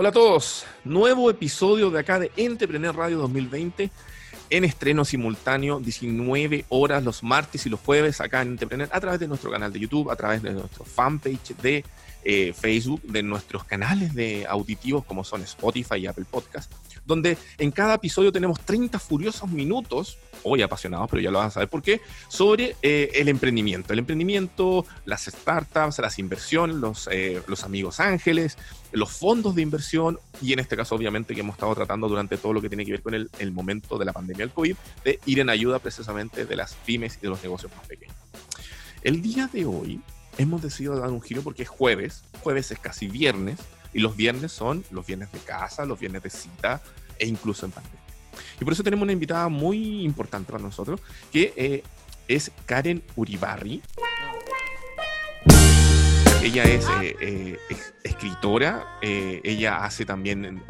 Hola a todos, nuevo episodio de acá de Entrepreneur Radio 2020 en estreno simultáneo, 19 horas los martes y los jueves acá en Entrepreneur a través de nuestro canal de YouTube, a través de nuestro fanpage de eh, Facebook, de nuestros canales de auditivos como son Spotify y Apple Podcast, donde en cada episodio tenemos 30 furiosos minutos, hoy apasionados, pero ya lo van a saber por qué, sobre eh, el emprendimiento. El emprendimiento, las startups, las inversiones, los, eh, los amigos ángeles, los fondos de inversión y en este caso obviamente que hemos estado tratando durante todo lo que tiene que ver con el, el momento de la pandemia del COVID, de ir en ayuda precisamente de las pymes y de los negocios más pequeños. El día de hoy hemos decidido dar un giro porque es jueves, jueves es casi viernes, y los viernes son los viernes de casa, los viernes de cita e incluso en pandemia. Y por eso tenemos una invitada muy importante para nosotros, que eh, es Karen Uribarri. Ella es eh, eh, escritora, ella hace también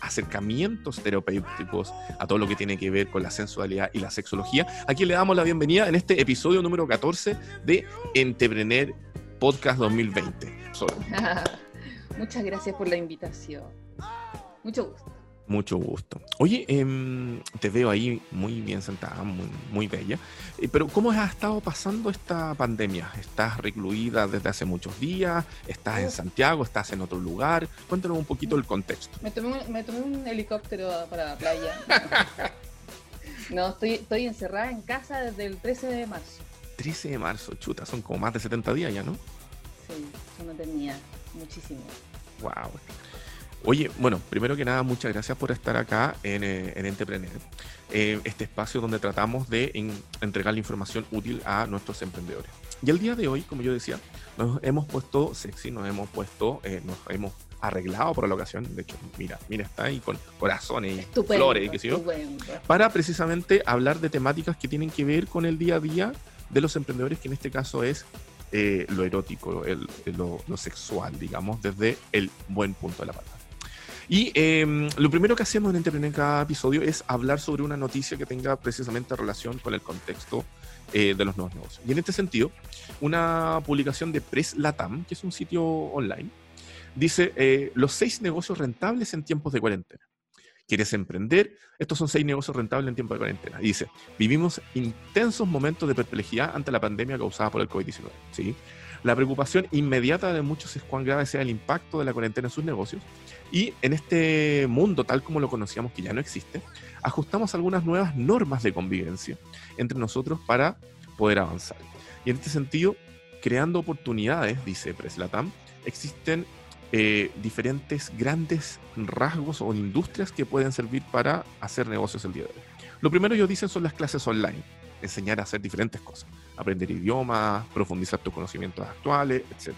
acercamientos terapéuticos a todo lo que tiene que ver con la sensualidad y la sexología. Aquí le damos la bienvenida en este episodio número 14 de Entrepreneur Podcast 2020. Muchas gracias por la invitación. Mucho gusto. Mucho gusto. Oye, em, te veo ahí muy bien sentada, muy, muy bella. Eh, pero ¿cómo has estado pasando esta pandemia? ¿Estás recluida desde hace muchos días? ¿Estás en Santiago? ¿Estás en otro lugar? Cuéntanos un poquito el contexto. Me tomé, me tomé un helicóptero para la playa. no, estoy, estoy encerrada en casa desde el 13 de marzo. 13 de marzo, chuta, son como más de 70 días ya, ¿no? Sí, yo no tenía muchísimo. Wow. Oye, bueno, primero que nada, muchas gracias por estar acá en, eh, en Entrepreneur, eh, este espacio donde tratamos de entregar la información útil a nuestros emprendedores. Y el día de hoy, como yo decía, nos hemos puesto sexy, nos hemos puesto, eh, nos hemos arreglado por la ocasión. De hecho, mira, mira, está ahí con corazones y flores y qué sé yo. Para precisamente hablar de temáticas que tienen que ver con el día a día de los emprendedores, que en este caso es lo erótico, lo, lo, sexual, digamos, desde el buen punto de la palabra. Y em, lo primero que hacemos en Entrepreneur en cada episodio es hablar sobre una noticia que tenga precisamente relación con el contexto eh, de los nuevos negocios. Y en este sentido, una publicación de Press Latam, que es un sitio online, dice eh, los seis negocios rentables en tiempos de cuarentena. ¿Quieres emprender? Estos son seis negocios rentables en tiempos de cuarentena. dice, vivimos intensos momentos de perplejidad ante la pandemia causada por el COVID-19. ¿sí? La preocupación inmediata de muchos es cuán grave sea el impacto de la cuarentena en sus negocios. Y en este mundo, tal como lo conocíamos, que ya no existe, ajustamos algunas nuevas normas de convivencia entre nosotros para poder avanzar. Y en este sentido, creando oportunidades, dice Preslatam, existen eh, diferentes grandes rasgos o industrias que pueden servir para hacer negocios el día de hoy. Lo primero ellos dicen son las clases online enseñar a hacer diferentes cosas, aprender idiomas, profundizar tus conocimientos actuales, etc.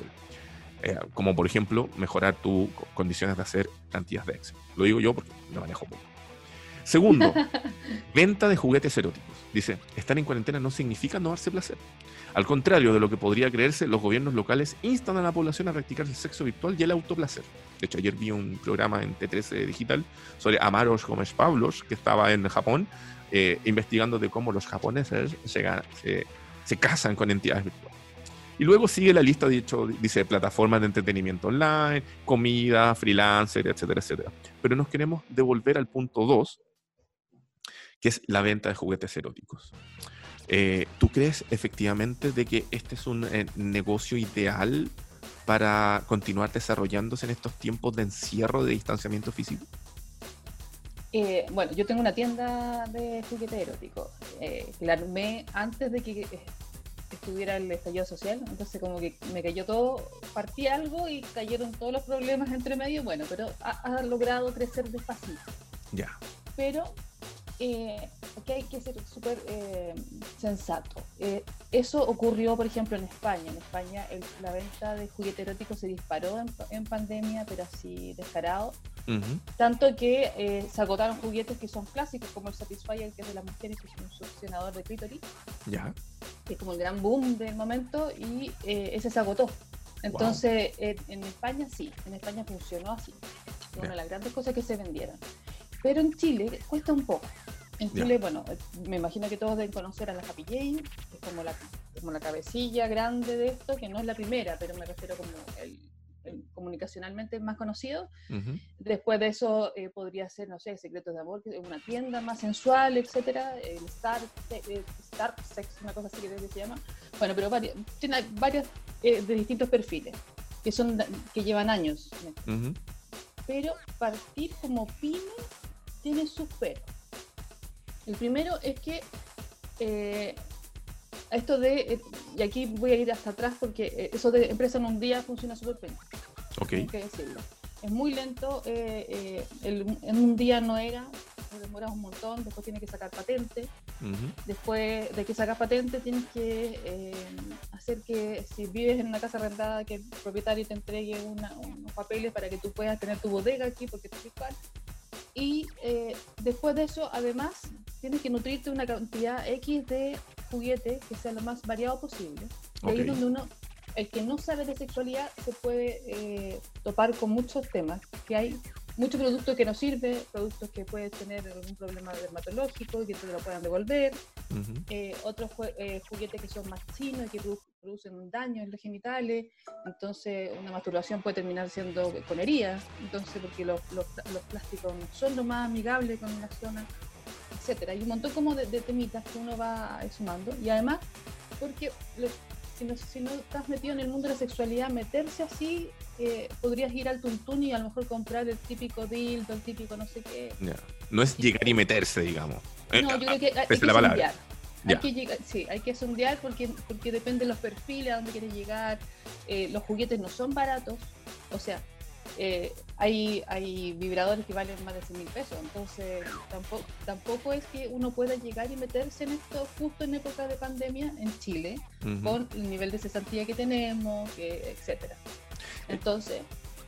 Eh, como por ejemplo, mejorar tus condiciones de hacer plantillas de Excel. Lo digo yo porque lo manejo poco. Segundo, venta de juguetes eróticos. Dice, estar en cuarentena no significa no darse placer. Al contrario de lo que podría creerse, los gobiernos locales instan a la población a practicar el sexo virtual y el autoplacer. De hecho, ayer vi un programa en T13 Digital sobre Amaros Gómez Pablos, que estaba en Japón, eh, investigando de cómo los japoneses se, se, casan con entidades virtuales. Y luego sigue la lista, dicho, dice plataformas de entretenimiento online, comida, freelancer, etcétera, etcétera. Pero nos queremos devolver al punto 2, que es la venta de juguetes eróticos. Eh, ¿Tú crees efectivamente de que este es un eh, negocio ideal para continuar desarrollándose en estos tiempos de encierro de distanciamiento físico? Eh, bueno, yo tengo una tienda de juguete erótico. Eh, la armé antes de que estuviera el estallido social, entonces como que me cayó todo, partí algo y cayeron todos los problemas entre medio, bueno, pero ha, logrado crecer despacito. Ya. Pero eh, aquí hay que ser súper eh, sensato. Eh, eso ocurrió, por ejemplo, en España. En España la venta de juguete erótico se disparó en, pandemia, pero así descarado. Tanto que se agotaron juguetes que son clásicos, como el Satisfyer, que es de las mujeres, que es un succionador de clítoris. Ya. Que es como el gran boom del momento, y ese se agotó. Entonces, en, España sí, en España funcionó así. Una de las grandes cosas que se vendieron. Pero en Chile cuesta un poco. En Chile, bueno, me imagino que todos deben conocer a la Happy Jane, que es como la, como la cabecilla grande de esto, que no es la primera, pero me refiero como el, comunicacionalmente más conocido. Después de eso podría ser, no sé, Secretos de Amor, una tienda más sensual, etcétera, el Star, Star Sex, una cosa así que se llama. Bueno, pero tiene varias de distintos perfiles que son que llevan años. Pero partir como pyme tiene sus peros. El primero es que eh, esto de, eh, y aquí voy a ir hasta atrás porque eh, eso de empresa en un día funciona súper bien. Ok. que decirlo. Es muy lento, en un día no era, demoras un montón, después tienes que sacar patente, después de que sacas patente tienes que hacer que si vives en una casa arrendada que el propietario te entregue unos papeles para que tú puedas tener tu bodega aquí porque es fiscal y eh, después de eso, además, tienes que nutrirte una cantidad X de juguetes que sea lo más variado posible. Y ahí es donde uno, el que no sabe de sexualidad, se puede eh, topar con muchos temas, que hay muchos productos que no sirven, productos que pueden tener algún problema dermatológico y que te lo puedan devolver, eh, otros juguetes que son más chinos y que producen un daño en los genitales, entonces una masturbación puede terminar siendo con heridas, entonces porque los, los, plásticos no son lo más amigables con la zona, etcétera. Hay un montón como de, temitas que uno va sumando y además porque si, no, si, no, estás metido en el mundo de la sexualidad, meterse así, eh, podrías ir al tuntún y a lo mejor comprar el típico dildo, el típico no sé qué. No es llegar y meterse, digamos. No, yo creo que hay, que la palabra. Hay que llegar, sí, hay que sondear porque, porque depende de los perfiles, a dónde quieres llegar. Eh, los juguetes no son baratos, o sea, eh, hay, hay vibradores que valen más de 100 mil pesos, entonces tampoco, tampoco es que uno pueda llegar y meterse en esto justo en época de pandemia en Chile, con el nivel de cesantía que tenemos, etcétera. Entonces,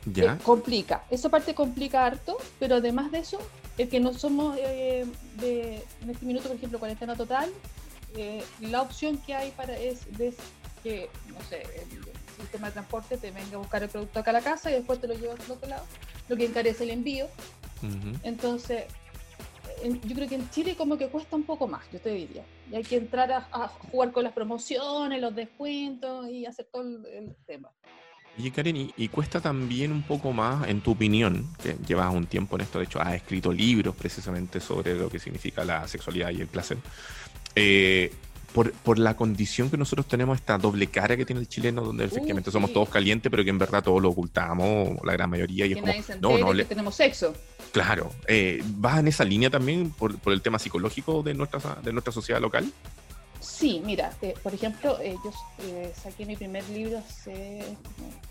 ¿Ya? Eh, complica. Esa parte complica harto, pero además de eso, el que no somos de, en este minuto, por ejemplo, cuarentena total, eh, la opción que hay para es, que, no sé, el sistema de transporte te venga a buscar el producto acá a la casa y después te lo lleva al otro lado, lo que encarece el envío. Entonces, yo creo que en Chile como que cuesta un poco más, yo te diría. Y hay que entrar a, jugar con las promociones, los descuentos y hacer todo el, tema. Y Karen, y, cuesta también un poco más, en tu opinión, que llevas un tiempo en esto, de hecho has escrito libros precisamente sobre lo que significa la sexualidad y el placer, eh, por, por, la condición que nosotros tenemos, esta doble cara que tiene el chileno, donde uh, efectivamente somos todos calientes, pero que en verdad todos lo ocultamos, la gran mayoría. Y es como, no, no, le... tenemos sexo. Claro. Eh, ¿Vas en esa línea también por, por, el tema psicológico de nuestra, de nuestra sociedad local? Sí, mira, eh, por ejemplo, yo saqué mi primer libro hace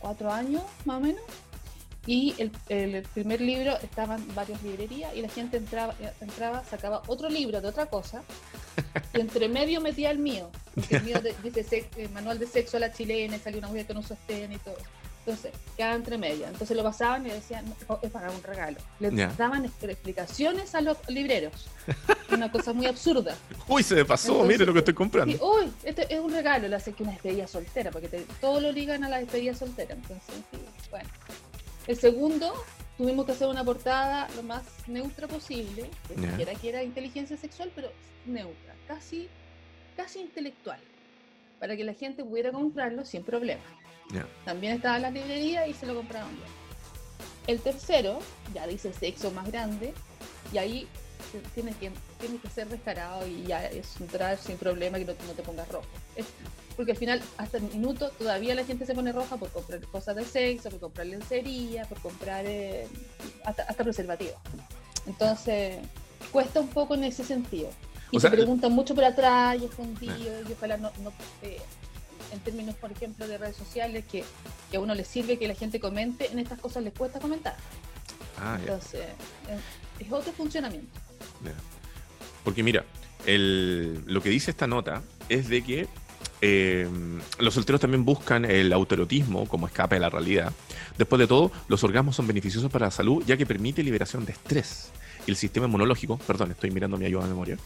cuatro años, más o menos, y el, el, primer libro estaba en varias librerías y la gente entraba, entraba, sacaba otro libro de otra cosa y entre medio metía el mío. el mío dice el manual de sexo a la chilena, salió una mujer con un sostén y todo. Entonces, quedaba entre medio. Entonces lo pasaban y decían, es para un regalo. Le daban explicaciones a los libreros. Una cosa muy absurda. Uy, se me pasó, mire lo que estoy comprando. uy, este es un regalo, le hace que una despedida soltera, porque todo lo ligan a la despedida soltera. Entonces, bueno. El segundo, tuvimos que hacer una portada lo más neutra posible, que yeah. que era inteligencia sexual, pero neutra, casi, casi intelectual, para que la gente pudiera comprarlo sin problema. También estaba en la librería y se lo compraron El tercero, ya dice sexo más grande, y ahí tienes que, tienes que ser descarado y ya es entrar sin problema que no, te pongas rojo porque al final, hasta el minuto, todavía la gente se pone roja por comprar cosas de sexo, por comprar lencería, por comprar eh, hasta, hasta preservativos. Entonces, cuesta un poco en ese sentido. Y se preguntan mucho por atrás y escondido, y ojalá no, no eh, en términos, por ejemplo, de redes sociales, que, que, a uno le sirve que la gente comente, en estas cosas les cuesta comentar. Ah, Entonces, es, otro funcionamiento. Porque mira, el, lo que dice esta nota es de que eh, los solteros también buscan el autoerotismo como escape de la realidad. Después de todo, los orgasmos son beneficiosos para la salud ya que permite liberación de estrés. El sistema inmunológico, perdón, estoy mirando mi ayuda de memoria,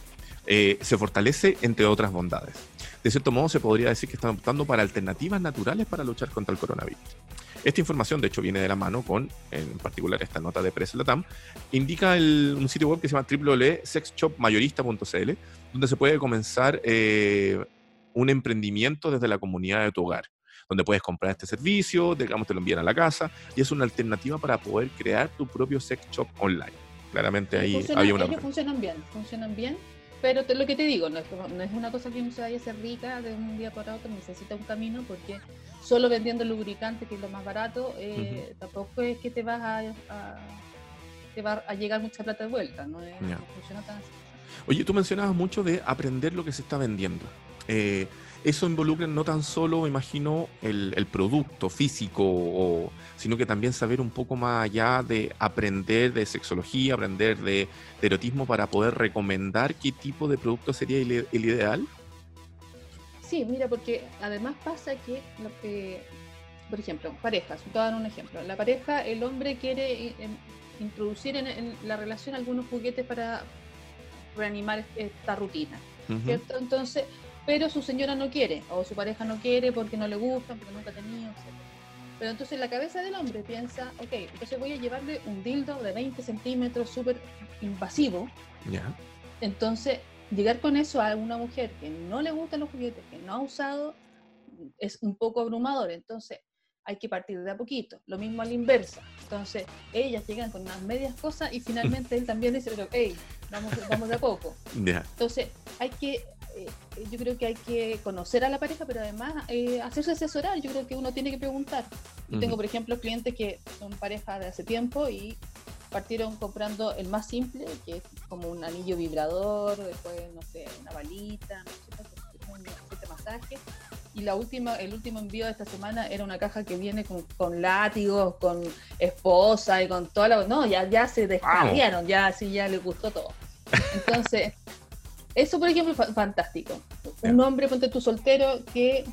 eh, se fortalece entre otras bondades. De cierto modo, se podría decir que están optando para alternativas naturales para luchar contra el coronavirus. Esta información, de hecho, viene de la mano con, en particular, esta nota de Press Latam, indica un sitio web que se llama www.sexshopmayorista.cl, donde se puede comenzar eh, un emprendimiento desde la comunidad de tu hogar, donde puedes comprar este servicio, digamos, te lo envían a la casa, y es una alternativa para poder crear tu propio sex shop online. Claramente ahí había una... Ellos funcionan bien, funcionan bien, pero lo que te digo, no es, no es una cosa que uno se vaya a hacer rica de un día para otro, necesita un camino porque solo vendiendo lubricante, que es lo más barato, eh, tampoco es que te vas a, te va a llegar mucha plata de vuelta, no, funciona tan así. Oye, tú mencionabas mucho de aprender lo que se está vendiendo. Eh, eso involucra no tan solo, imagino, el, producto físico, o, sino que también saber un poco más allá de aprender de sexología, aprender de, erotismo para poder recomendar qué tipo de producto sería el, ideal. Sí, mira, porque además pasa que, lo que por ejemplo, parejas, te voy a dar un ejemplo. La pareja, el hombre quiere eh, introducir en, la relación algunos juguetes para reanimar esta rutina, ¿cierto? Entonces, pero su señora no quiere, o su pareja no quiere porque no le gusta, porque nunca ha tenido, etc. Pero entonces la cabeza del hombre piensa, ok, entonces voy a llevarle un dildo de 20 centímetros súper invasivo. Ya. Entonces, llegar con eso a una mujer que no le gustan los juguetes, que no ha usado, es un poco abrumador. Entonces, hay que partir de a poquito. Lo mismo a la inversa. Entonces, ellas llegan con unas medias cosas y finalmente él también dice, pero, hey, vamos, vamos de a poco. Entonces, hay que eh, yo creo que hay que conocer a la pareja, pero además eh, hacerse asesorar. Yo creo que uno tiene que preguntar. Yo tengo, por ejemplo, clientes que son pareja de hace tiempo y partieron comprando el más simple, que es como un anillo vibrador, después, no sé, una balita, no sé, un masaje. Y la última, el último envío de esta semana era una caja que viene con, con látigos, con esposa y con toda la... No, ya, ya se descarriaron, ya así ya les gustó todo. Entonces, eso, por ejemplo, es fantástico. Un hombre, ponte tu soltero, que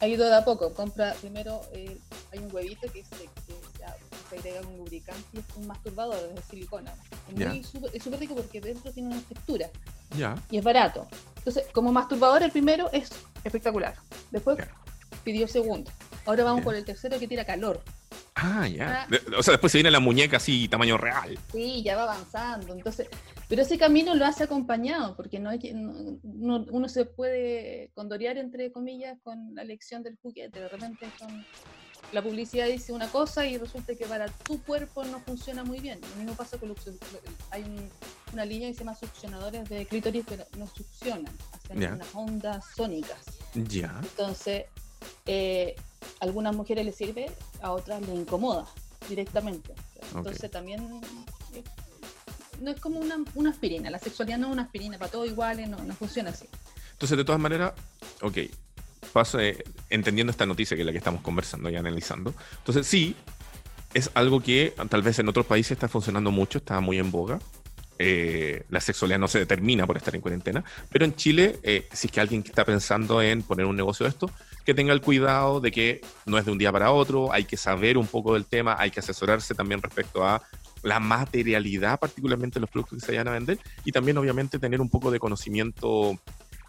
ha ido de a poco. Compra primero, eh, hay un huevito que, se, agrega un lubricante y es un masturbador de silicona. Es súper rico porque dentro tiene una textura. Y es barato. Entonces, como masturbador, el primero es espectacular. Después pidió segundo. Ahora vamos por el tercero que tira calor. Ah, ya. Ah. O sea, después se viene la muñeca así, tamaño real. Sí, ya va avanzando. Entonces, pero ese camino lo hace acompañado, porque no, hay uno se puede condorear, entre comillas, con la elección del juguete. De repente la publicidad dice una cosa y resulta que para tu cuerpo no funciona muy bien. Lo mismo pasa con los, hay una línea que se llama succionadores de clítoris, pero no succionan, hacen unas ondas sónicas. Ya. Entonces, eh, a algunas mujeres les sirve, a otras les incomoda directamente. Entonces también eh, no es como una, aspirina, la sexualidad no es una aspirina, para todo igual, no, no funciona así. Entonces, de todas maneras, ok, paso eh, entendiendo esta noticia que es la que estamos conversando y analizando. Entonces, sí, es algo que tal vez en otros países está funcionando mucho, está muy en boga. Eh, la sexualidad no se determina por estar en cuarentena, pero en Chile, eh, si es que alguien que está pensando en poner un negocio de esto, que tenga el cuidado de que no es de un día para otro, hay que saber un poco del tema, hay que asesorarse también respecto a la materialidad, particularmente los productos que se vayan a vender, y también obviamente tener un poco de conocimiento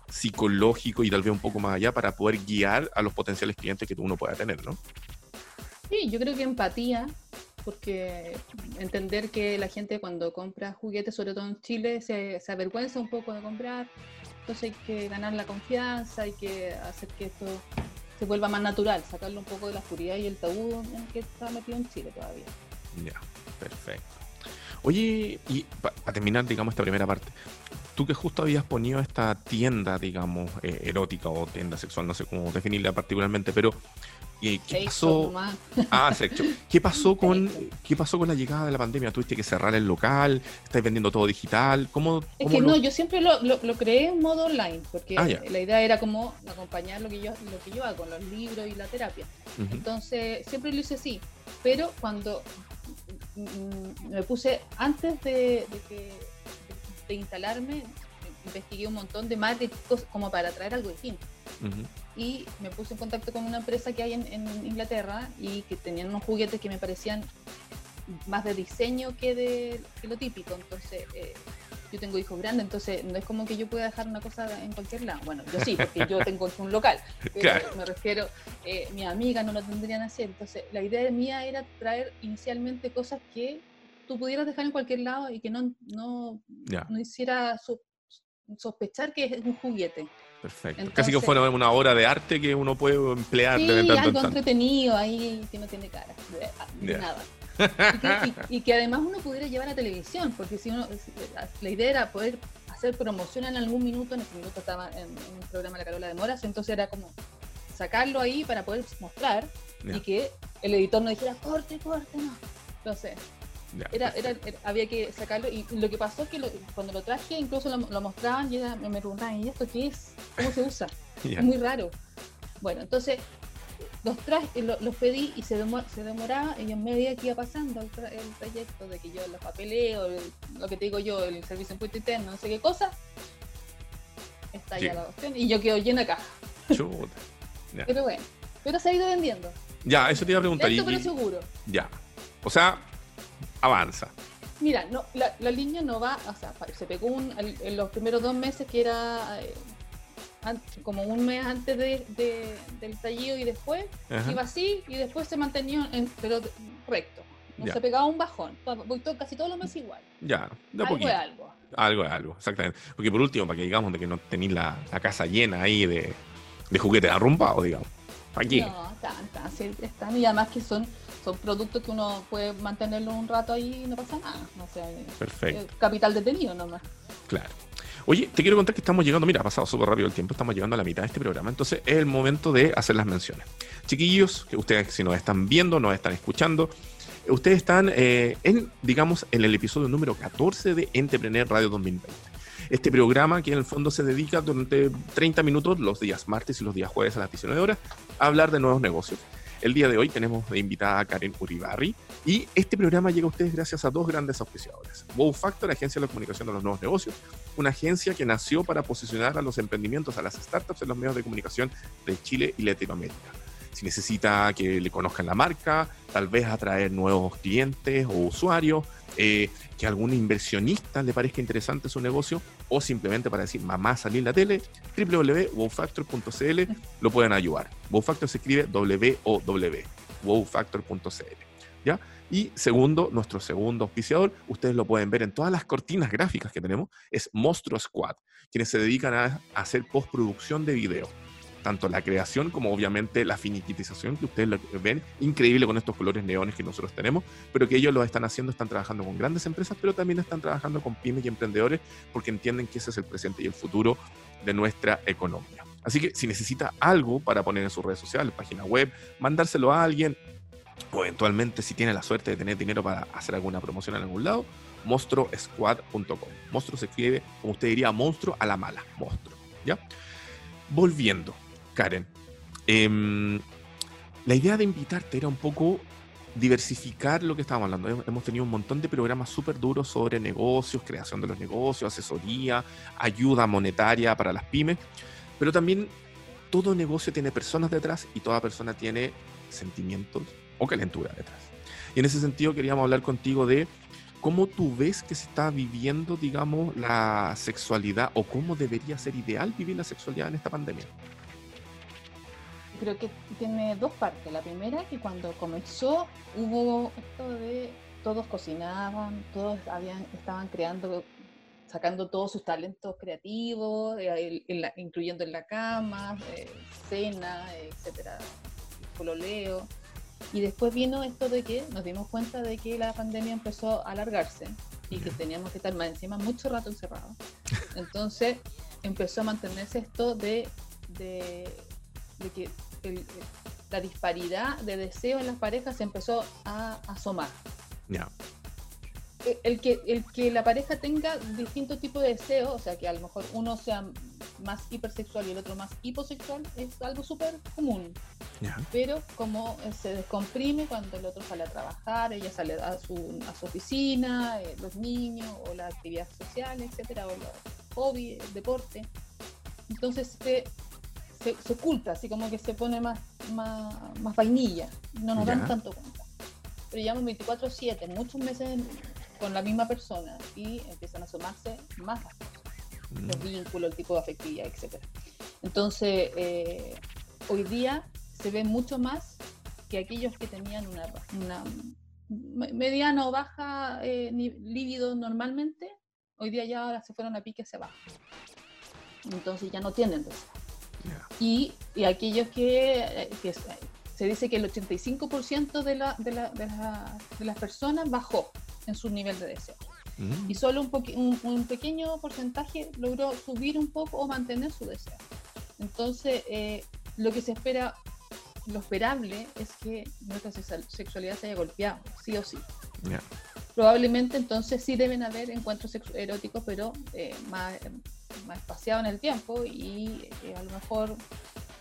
psicológico y tal vez un poco más allá para poder guiar a los potenciales clientes que uno pueda tener, ¿no? Sí, yo creo que empatía, porque entender que la gente cuando compra juguetes, sobre todo en Chile, se, se avergüenza un poco de comprar, entonces hay que ganar la confianza, hay que hacer que esto se vuelva más natural, sacarlo un poco de la oscuridad y el tabú en el que está metido en Chile todavía. Ya, perfecto. Oye, y para terminar, digamos, esta primera parte, tú que justo habías ponido esta tienda, digamos, eh, erótica o tienda sexual, no sé cómo definirla particularmente, pero ¿qué pasó? Ah. ¿Qué pasó con qué pasó con la llegada de la pandemia? ¿Tuviste que cerrar el local? ¿Estáis vendiendo todo digital? ¿Cómo, es que no, yo siempre lo, creé en modo online, porque ah, la idea era como acompañar lo que yo lo que yo hago, con los libros y la terapia. Entonces, siempre lo hice así. Pero cuando mm, me puse, antes de, de, instalarme, investigué un montón de marketing como para traer algo distinto. Y me puse en contacto con una empresa que hay en, Inglaterra y que tenían unos juguetes que me parecían más de diseño que de lo típico. Entonces, eh, yo tengo hijos grandes, entonces no es como que yo pueda dejar una cosa en cualquier lado. Bueno, yo sí, porque yo tengo un local, pero me refiero, eh, mi amiga no lo tendrían así. Entonces, la idea mía era traer inicialmente cosas que tú pudieras dejar en cualquier lado y que no, no, no hiciera sospechar que es un juguete. Perfecto. Casi que fuera una obra de arte que uno puede emplear sí, de algo entretenido ahí que no tiene cara, de, nada. y, que, además uno pudiera llevar a televisión, porque si uno, la idea era poder hacer promoción en algún minuto, en ese minuto estaba en, un programa La Carola de Moras, entonces era como sacarlo ahí para poder mostrar y que el editor no dijera corte, corte, no. Entonces, era, era, había que sacarlo y lo que pasó es que cuando lo traje incluso lo, mostraban y me preguntaban, ¿y esto qué es? ¿Cómo se usa? Es muy raro. Bueno, entonces los traje, los pedí y se, se demoraba y en medida que iba pasando el, trayecto de que yo los papeleo, lo que te digo yo, el servicio en puesto interno, no sé qué cosa, está ya la opción y yo quedo llena caja. Pero bueno, pero se ha ido vendiendo. Ya, eso te iba a preguntar. Lento, pero seguro. Ya. O sea, avanza. Mira, no, la, la, línea no va, o sea, se pegó un, en los primeros dos meses que era eh, como un mes antes de, del estallido y después, iba así y después se mantenía en, pero recto. No se pegaba un bajón. Voy casi todos los meses igual. Ya, de algo es algo. Algo es algo, exactamente. Porque por último, para que digamos de que no tenéis la, la, casa llena ahí de, de juguetes arrumpados, digamos. Aquí. No, están, están, sí, están, y además que son son productos que uno puede mantenerlo un rato ahí y no pasa nada. O sea, Perfecto. Capital detenido nomás. Claro. Oye, te quiero contar que estamos llegando, mira, ha pasado súper rápido el tiempo, estamos llegando a la mitad de este programa, entonces es el momento de hacer las menciones. Chiquillos, que ustedes si nos están viendo, nos están escuchando, ustedes están eh, en, digamos, en el episodio número 14 de Entrepreneur Radio 2020. Este programa que en el fondo se dedica durante 30 minutos los días martes y los días jueves a las 19 horas a hablar de nuevos negocios. El día de hoy tenemos de invitada a Karen Uribarri y este programa llega a ustedes gracias a dos grandes auspiciadores. Wow Factor, agencia de la comunicación de los nuevos negocios, una agencia que nació para posicionar a los emprendimientos, a las startups en los medios de comunicación de Chile y Latinoamérica. Si necesita que le conozcan la marca, tal vez atraer nuevos clientes o usuarios, eh, que a algún inversionista le parezca interesante su negocio o simplemente para decir mamá salir en la tele, www.wowfactor.cl lo pueden ayudar. Wowfactor se escribe W-O-W, wowfactor.cl. ¿Ya? Y segundo, nuestro segundo auspiciador, ustedes lo pueden ver en todas las cortinas gráficas que tenemos, es Monstruo Squad, quienes se dedican a hacer postproducción de video tanto la creación como obviamente la finiquitización que ustedes ven, increíble con estos colores neones que nosotros tenemos, pero que ellos lo están haciendo, están trabajando con grandes empresas, pero también están trabajando con pymes y emprendedores porque entienden que ese es el presente y el futuro de nuestra economía. Así que si necesita algo para poner en sus redes sociales, página web, mandárselo a alguien, o eventualmente si tiene la suerte de tener dinero para hacer alguna promoción en algún lado, monstruosquad.com. Monstruo se escribe, como usted diría, monstruo a la mala, monstruo. ¿Ya? Volviendo, Karen, em, la idea de invitarte era un poco diversificar lo que estábamos hablando. Hemos tenido un montón de programas súper duros sobre negocios, creación de los negocios, asesoría, ayuda monetaria para las pymes, pero también todo negocio tiene personas detrás y toda persona tiene sentimientos o calentura detrás. Y en ese sentido queríamos hablar contigo de cómo tú ves que se está viviendo, digamos, la sexualidad o cómo debería ser ideal vivir la sexualidad en esta pandemia creo que tiene dos partes. La primera, que cuando comenzó hubo esto de todos cocinaban, todos habían, estaban creando, sacando todos sus talentos creativos, eh, incluyendo en la cama, eh, cena, etcétera, pololeo. Y después vino esto de que nos dimos cuenta de que la pandemia empezó a alargarse y que teníamos que estar más encima mucho rato encerrados. Entonces empezó a mantenerse esto de, de de que la disparidad de deseo en las parejas se empezó a asomar. E, el, que, el que la pareja tenga distintos tipos de deseos, o sea, que a lo mejor uno sea más hipersexual y el otro más hiposexual, es algo súper común. Pero como se descomprime cuando el otro sale a trabajar, ella sale a su, a su oficina, eh, los niños, o la actividad social, etcétera, o los hobby, el deporte. Entonces se se, oculta, así como que se pone más, más, más vainilla, no nos dan tanto cuenta. Pero llevamos 24-7, muchos meses con la misma persona y empiezan a sumarse más las cosas, mm. los vínculos, el tipo de afectividad, etc. Entonces, eh, hoy día se ve mucho más que aquellos que tenían una, una mediana o baja eh, líbido normalmente, hoy día ya ahora se fueron a pique hacia abajo. Entonces ya no tienen deseo. Y, y, aquellos que, que, se dice que el 85% de, la, de, la, de, la, de, las personas bajó en su nivel de deseo. Mm. Y solo un, un, pequeño porcentaje logró subir un poco o mantener su deseo. Entonces, eh, lo que se espera, lo esperable es que nuestra sexualidad se haya golpeado, sí o sí. Probablemente entonces sí deben haber encuentros eróticos, pero eh, más, más espaciados en el tiempo y eh, a lo mejor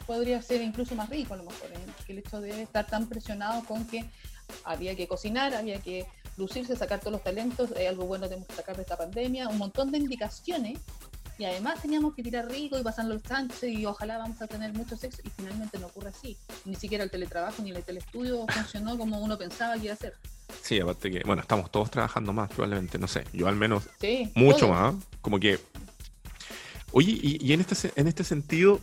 podría ser incluso más rico, a lo mejor, que el hecho de estar tan presionado con que había que cocinar, había que lucirse, sacar todos los talentos, hay algo bueno tenemos que sacar de esta pandemia, un montón de indicaciones y además teníamos que tirar rico y pasar los chances y ojalá vamos a tener mucho sexo y finalmente no ocurre así. Ni siquiera el teletrabajo ni el telestudio funcionó como uno pensaba que iba a ser. Sí, aparte que, bueno, estamos todos trabajando más probablemente, no sé, yo al menos mucho más, como que... Oye, y, en, este, en este sentido,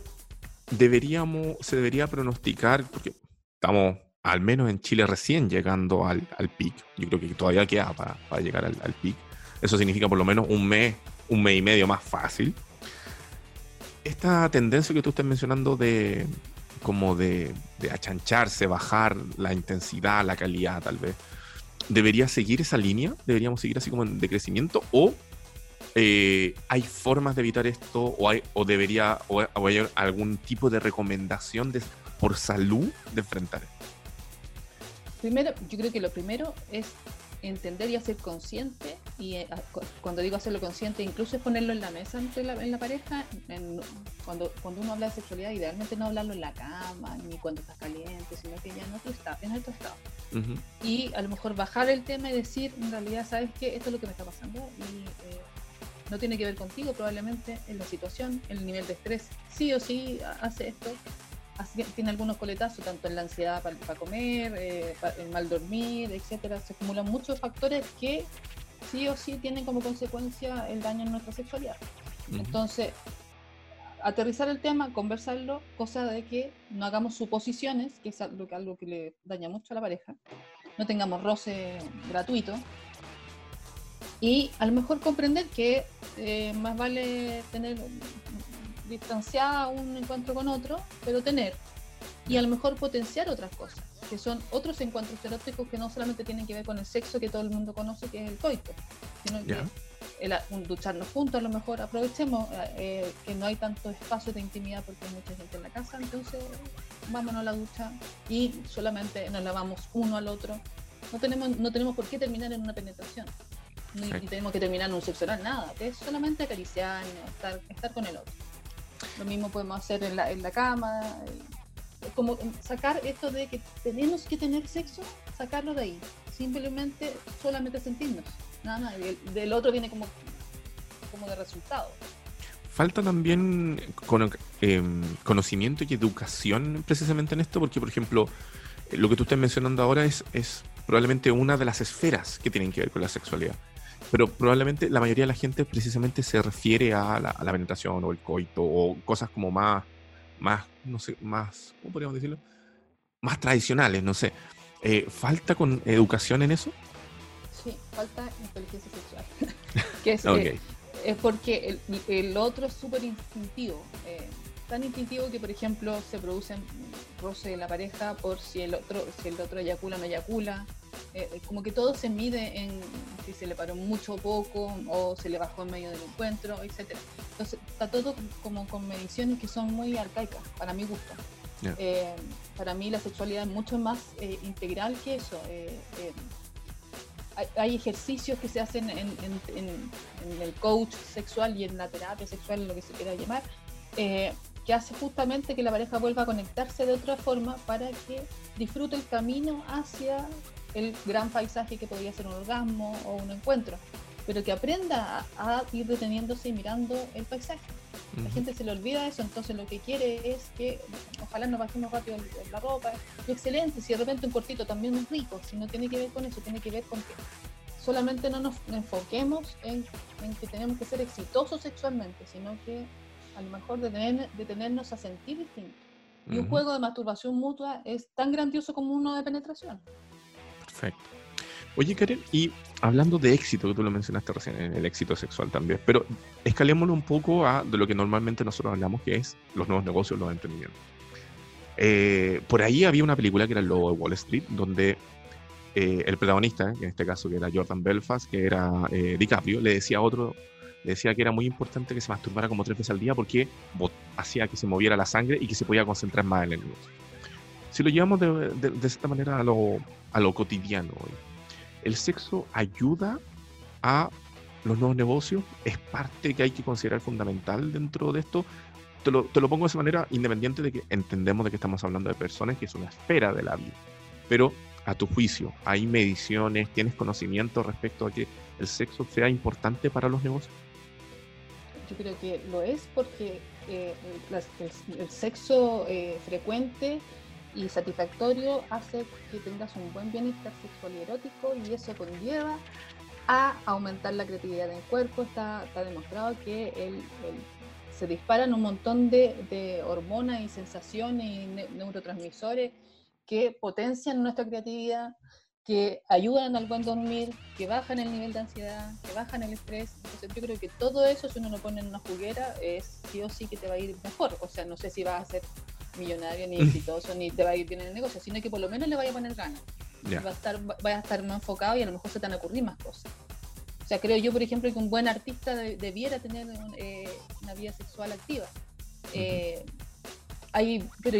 deberíamos, se debería pronosticar, porque estamos al menos en Chile recién llegando al, al pic, yo creo que todavía queda para, para llegar al, al pic, eso significa por lo menos un mes un mes y medio más fácil. Esta tendencia que tú estás mencionando de como de, achancharse, bajar la intensidad, la calidad tal vez, ¿debería seguir esa línea? ¿Deberíamos seguir así como en decrecimiento? ¿O eh, hay formas de evitar esto? ¿O, hay, o debería o, hay algún tipo de recomendación de, por salud de enfrentar esto? Primero, yo creo que lo primero es entender y hacer consciente, y eh, cuando digo hacerlo consciente, incluso es ponerlo en la mesa entre la, en la pareja, cuando, cuando uno habla de sexualidad, idealmente no hablarlo en la cama, ni cuando estás caliente, sino que ya en otro estado, en otro estado. Y a lo mejor bajar el tema y decir, en realidad, ¿sabes qué? Esto es lo que me está pasando y eh, no tiene que ver contigo, probablemente en la situación, el nivel de estrés, sí o sí hace esto, tiene algunos coletazos, tanto en la ansiedad para, comer, eh, el mal dormir, etcétera. Se acumulan muchos factores que sí o sí tienen como consecuencia el daño en nuestra sexualidad. Entonces, aterrizar el tema, conversarlo, cosa de que no hagamos suposiciones, que es algo, algo que le daña mucho a la pareja, no tengamos roce gratuito, y a lo mejor comprender que eh, más vale tener distanciada un encuentro con otro, pero tener. Y a lo mejor potenciar otras cosas, que son otros encuentros eróticos que no solamente tienen que ver con el sexo que todo el mundo conoce, que es el coito, sino que el, un ducharnos juntos, a lo mejor aprovechemos eh, que no hay tanto espacio de intimidad porque hay mucha gente en la casa, entonces vámonos a la ducha y solamente nos lavamos uno al otro. No tenemos, no tenemos por qué terminar en una penetración. Ni, tenemos que terminar en un sexo oral, nada, que es solamente acariciar, estar, estar con el otro. Lo mismo podemos hacer en la, en la cama. Eh, como sacar esto de que tenemos que tener sexo, sacarlo de ahí. Simplemente, solamente sentirnos. Nada más. Del, otro viene como, como de resultado. Falta también em, conocimiento y educación precisamente en esto, porque, por ejemplo, lo que tú estás mencionando ahora es, es probablemente una de las esferas que tienen que ver con la sexualidad pero probablemente la mayoría de la gente precisamente se refiere a la, penetración o el coito o cosas como más, más, no sé, más, ¿cómo podríamos decirlo? Más tradicionales, no sé. Eh, ¿Falta con educación en eso? Sí, falta inteligencia sexual. que es, eh, es porque el, el, otro es súper instintivo. Eh, tan instintivo que, por ejemplo, se producen roce en la pareja por si el otro, si el otro eyacula o no eyacula, como que todo se mide en si se le paró mucho o poco o se le bajó en medio del encuentro, etcétera. Entonces está todo como con mediciones que son muy arcaicas, para mi gusto. Eh, para mí la sexualidad es mucho más integral que eso. Hay, ejercicios que se hacen en, el coach sexual y en la terapia sexual, lo que se quiera llamar, que hace justamente que la pareja vuelva a conectarse de otra forma para que disfrute el camino hacia el gran paisaje que podría ser un orgasmo o un encuentro, pero que aprenda a, ir deteniéndose y mirando el paisaje. La gente se le olvida eso, entonces lo que quiere es que ojalá nos bajemos rápido la ropa. excelente, si de repente un cortito también es rico, si no tiene que ver con eso, tiene que ver con que solamente no nos enfoquemos en, que tenemos que ser exitosos sexualmente, sino que a lo mejor detenernos a sentir distinto. Y un juego de masturbación mutua es tan grandioso como uno de penetración. Perfecto. Oye, Karen, y hablando de éxito, que tú lo mencionaste recién, en el éxito sexual también, pero escalémoslo un poco a de lo que normalmente nosotros hablamos, que es los nuevos negocios, los emprendimientos. Eh, por ahí había una película que era el Lobo de Wall Street, donde eh, el protagonista, en este caso que era Jordan Belfast, que era eh, DiCaprio, le decía a otro, le decía que era muy importante que se masturbara como tres veces al día porque hacía que se moviera la sangre y que se podía concentrar más en el negocio. Si lo llevamos de, de, esta manera a lo, a lo cotidiano ¿el sexo ayuda a los nuevos negocios? ¿Es parte que hay que considerar fundamental dentro de esto? Te lo, te lo pongo de esa manera, independiente de que entendemos de que estamos hablando de personas que es una esfera de la vida. Pero a tu juicio, ¿hay mediciones? ¿Tienes conocimiento respecto a que el sexo sea importante para los negocios? Yo creo que lo es porque eh, el, sexo eh, frecuente y satisfactorio hace que tengas un buen bienestar sexual y erótico y eso conlleva a aumentar la creatividad del cuerpo. Está, está demostrado que se disparan un montón de, de hormonas y sensaciones y neurotransmisores que potencian nuestra creatividad, que ayudan al buen dormir, que bajan el nivel de ansiedad, que bajan el estrés. Entonces yo creo que todo eso, si uno lo pone en una juguera, es sí o sí que te va a ir mejor. O sea, no sé si vas a ser millonario, ni exitoso, ni te va a ir bien en el negocio, sino que por lo menos le vaya a poner ganas. Va a estar, a estar más enfocado y a lo mejor se te van a ocurrir más cosas. O sea, creo yo, por ejemplo, que un buen artista debiera tener eh, una vida sexual activa. Eh, hay, pero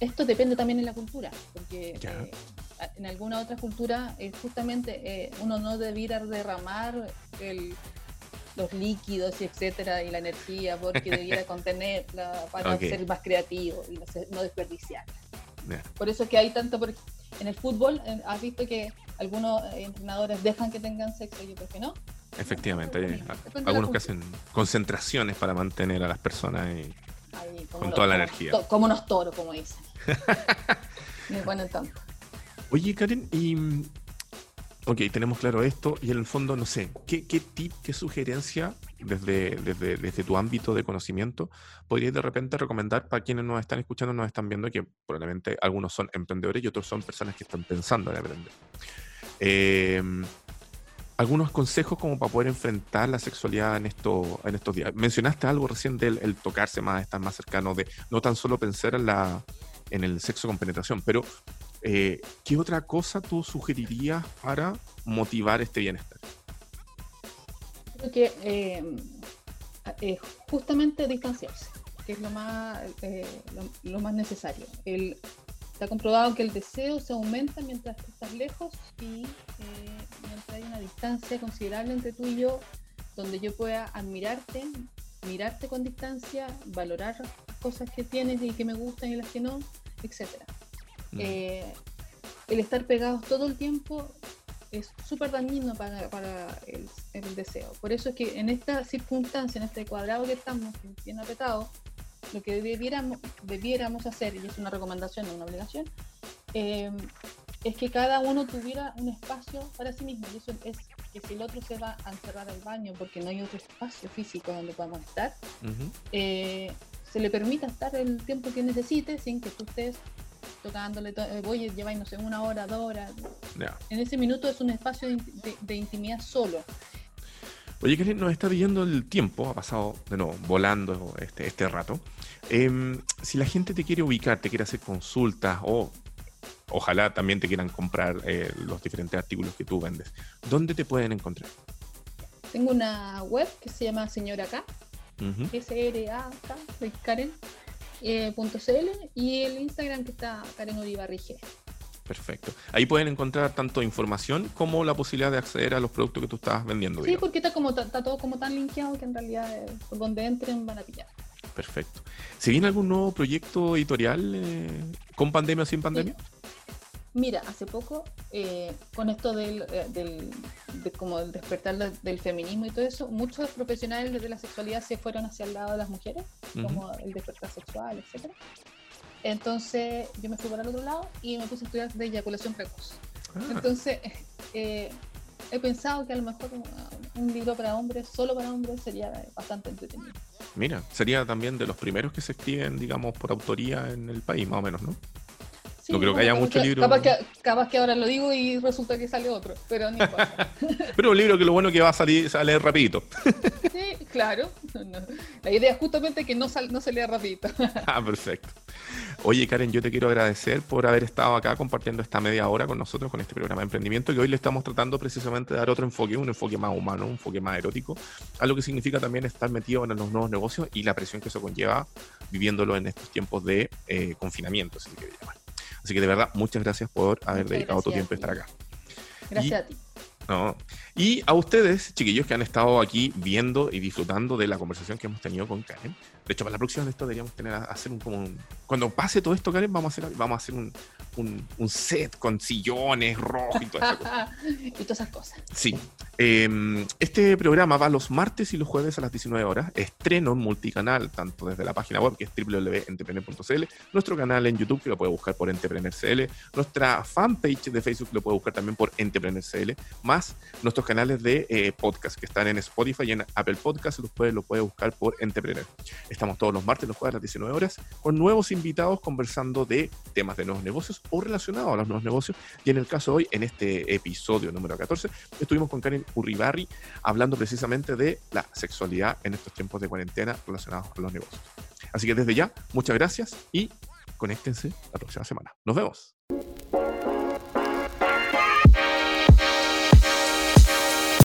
esto depende también de la cultura, porque eh, en alguna otra cultura eh, justamente uno no debiera derramar los líquidos y etcétera y la energía porque debiera contenerla para ser más creativo y no, desperdiciar. Por eso es que hay tanto, en el fútbol has visto que algunos entrenadores dejan que tengan sexo y otros que no. Efectivamente, hay algunos que hacen concentraciones para mantener a las personas con toda la energía. como unos toros, como dicen. bueno tanto. Oye, Karen, y. Ok, tenemos claro esto, y en el fondo, no sé, ¿qué, qué tip, qué sugerencia desde, desde, desde, tu ámbito de conocimiento podrías de repente recomendar para quienes nos están escuchando, nos están viendo, que probablemente algunos son emprendedores y otros son personas que están pensando en emprender? Eh, algunos consejos como para poder enfrentar la sexualidad en, esto, en estos días. Mencionaste algo recién del el tocarse más, estar más cercano, de no tan solo pensar en, la, en el sexo con penetración, pero eh, ¿qué otra cosa tú sugerirías para motivar este bienestar? Creo que eh, eh, justamente distanciarse, que es lo más, lo, lo más necesario. Está comprobado que el deseo se aumenta mientras estás lejos y eh, mientras hay una distancia considerable entre tú y yo, donde yo pueda admirarte, mirarte con distancia, valorar cosas que tienes y que me gustan y las que no, etc. Mm. Eh, el estar pegados todo el tiempo es súper dañino para, el, deseo. Por eso es que en esta circunstancia, en este cuadrado que estamos, bien apretado, lo que debiéramos, debiéramos hacer, y es una recomendación, no una obligación, eh, es que cada uno tuviera un espacio para sí mismo. Y eso es que si el otro se va a encerrar al baño porque no hay otro espacio físico donde podamos estar, eh, se le permita estar el tiempo que necesite sin que tú estés tocándole, eh, voy a llevar, no sé, una hora, dos horas. En ese minuto es un espacio de, intimidad solo. Oye, que nos está viendo el tiempo, ha pasado de nuevo volando este, este rato. Em, si la gente te quiere ubicar, te quiere hacer consultas o ojalá también te quieran comprar eh, los diferentes artículos que tú vendes, ¿dónde te pueden encontrar? Tengo una web que se llama Señora K, s r a k Karen, eh, .cl, y el Instagram que está Karen Olivarrige. Perfecto. Ahí pueden encontrar tanto información como la posibilidad de acceder a los productos que tú estás vendiendo. Sí, porque está, como, está todo como tan linkeado que en realidad eh, por donde entren van a pillar. Perfecto. ¿Se viene algún nuevo proyecto editorial eh, con pandemia o sin pandemia? Mira, hace poco, eh, con esto del, del como el despertar del feminismo y todo eso, muchos profesionales de la sexualidad se fueron hacia el lado de las mujeres, como el despertar sexual, etcétera. Entonces yo me fui para el otro lado y me puse a estudiar de eyaculación precoz. Ah. Entonces eh, he pensado que a lo mejor un, libro para hombres, solo para hombres, sería bastante entretenido. Mira, sería también de los primeros que se escriben, digamos, por autoría en el país, más o menos, ¿no? No creo que haya mucho libro. Capaz que, capaz que ahora lo digo y resulta que sale otro, pero ni pero un libro que lo bueno que va a salir, sale rapidito. sí, claro. La idea es justamente que no, no se lea rapidito. ah, perfecto. Oye, Karen, yo te quiero agradecer por haber estado acá compartiendo esta media hora con nosotros, con este programa de emprendimiento, que hoy le estamos tratando precisamente de dar otro enfoque, un enfoque más humano, un enfoque más erótico, algo que significa también estar metido en los nuevos negocios y la presión que eso conlleva viviéndolo en estos tiempos de eh, confinamiento, si se quiere llamar. Así que de verdad, muchas gracias por haber dedicado tu tiempo a estar acá. Gracias a ti. Y a ustedes, chiquillos, que han estado aquí viendo y disfrutando de la conversación que hemos tenido con Karen. De hecho, para la próxima de esto deberíamos tener hacer un como cuando pase todo esto, Karen, vamos a hacer, vamos a hacer un, un, set con sillones rojos y todas esas cosas. y todas esas cosas. Sí. Em, este programa va los martes y los jueves a las 19 horas. Estreno en multicanal, tanto desde la página web que es www.entrepreneur.cl, nuestro canal en YouTube que lo puede buscar por Entrepreneur.cl, nuestra fanpage de Facebook lo puede buscar también por Entrepreneur.cl, más nuestros canales de eh, podcast que están en Spotify y en Apple Podcast, lo puede, lo puede buscar por Entrepreneur. Estamos todos los martes, los jueves a las 19 horas con nuevos invitados conversando de temas de nuevos negocios o relacionados a los nuevos negocios. Y en el caso de hoy, en este episodio número 14, estuvimos con Karen Urribarri hablando precisamente de la sexualidad en estos tiempos de cuarentena relacionados con los negocios. Así que desde ya, muchas gracias y conéctense la próxima semana. Nos vemos.